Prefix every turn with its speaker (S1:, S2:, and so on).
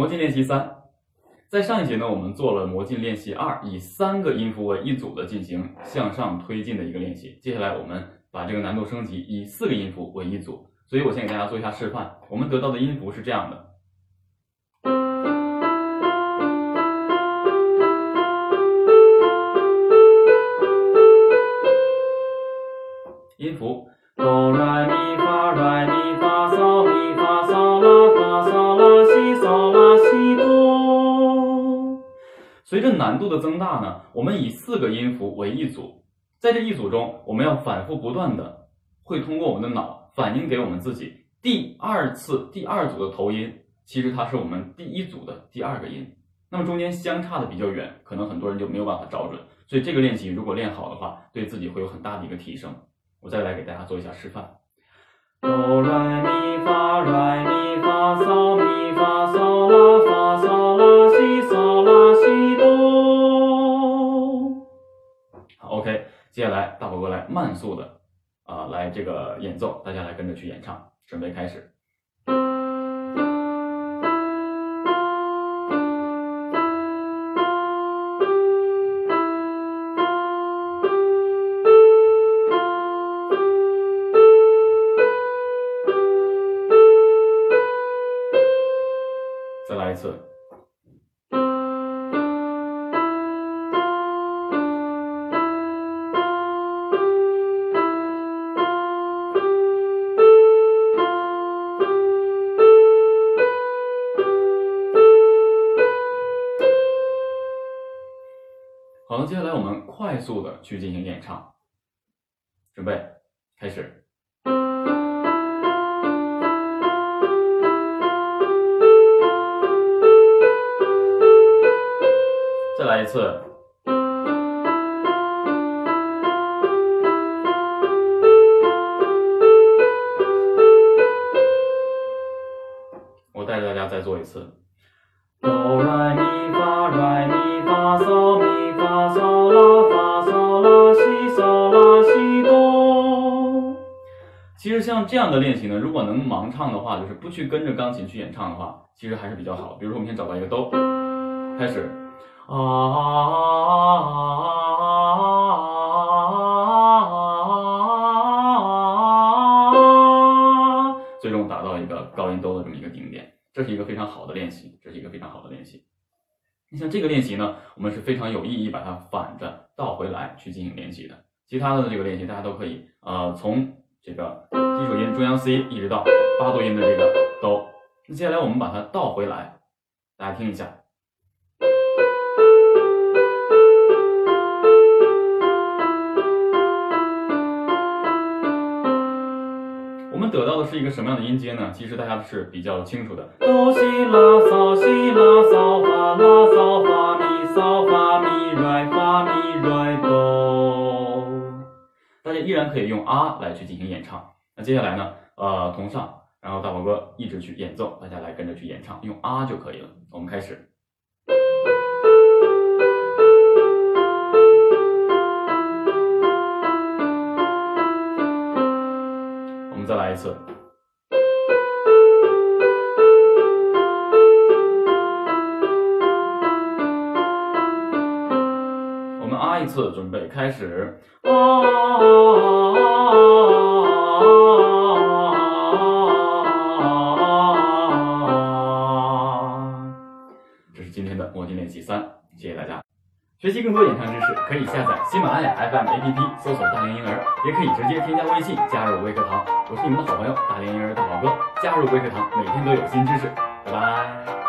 S1: 魔镜练习三，在上一节呢，我们做了魔镜练习二，以三个音符为一组的进行向上推进的一个练习。接下来我们把这个难度升级，以四个音符为一组。所以我先给大家做一下示范。我们得到的音符是这样的，音符哆来咪发来咪随着难度的增大呢，我们以四个音符为一组，在这一组中，我们要反复不断的会通过我们的脑反映给我们自己，第二次第二组的头音，其实它是我们第一组的第二个音，那么中间相差的比较远，可能很多人就没有办法找准，所以这个练习如果练好的话，对自己会有很大的一个提升。我再来给大家做一下示范。，OK，接下来大宝哥来慢速的啊、来这个演奏，大家来跟着去演唱，准备开始。再来一次。接下来我们快速的去进行演唱，准备开始。再来一次。我带着大家再做一次。其实像这样的练习呢，如果能盲唱的话，就是不去跟着钢琴去演唱的话，其实还是比较好。比如说，我们先找到一个哆，开始。啊最终达到一个高音哆的这么一个顶点，这是一个非常好的练习，这是一个非常好的练习。你像这个练习呢，我们是非常有意义把它反着倒回来去进行练习的。其他的这个练习大家都可以，呃，从这个基础音中央 C 一直到八度音的这个哆。那接下来我们把它倒回来，大家听一下。我们得到的是一个什么样的音阶呢？其实大家是比较清楚的，哆西拉嗦西拉嗦发拉嗦发咪嗦发咪来发咪来哆。依然可以用啊来去进行演唱。那接下来呢，呃，同上，然后大宝哥一直去演奏，大家来跟着去演唱，用啊就可以了。我们开始。我们再来一次。准备开始。啊这是今天的魔镜练习三，谢谢大家。学习更多演唱知识，可以下载喜马拉雅 FM APP，搜索“大连婴儿”，也可以直接添加微信加入微课堂。我是你们的好朋友大连婴儿大宝哥，加入微课堂，每天都有新知识。拜拜。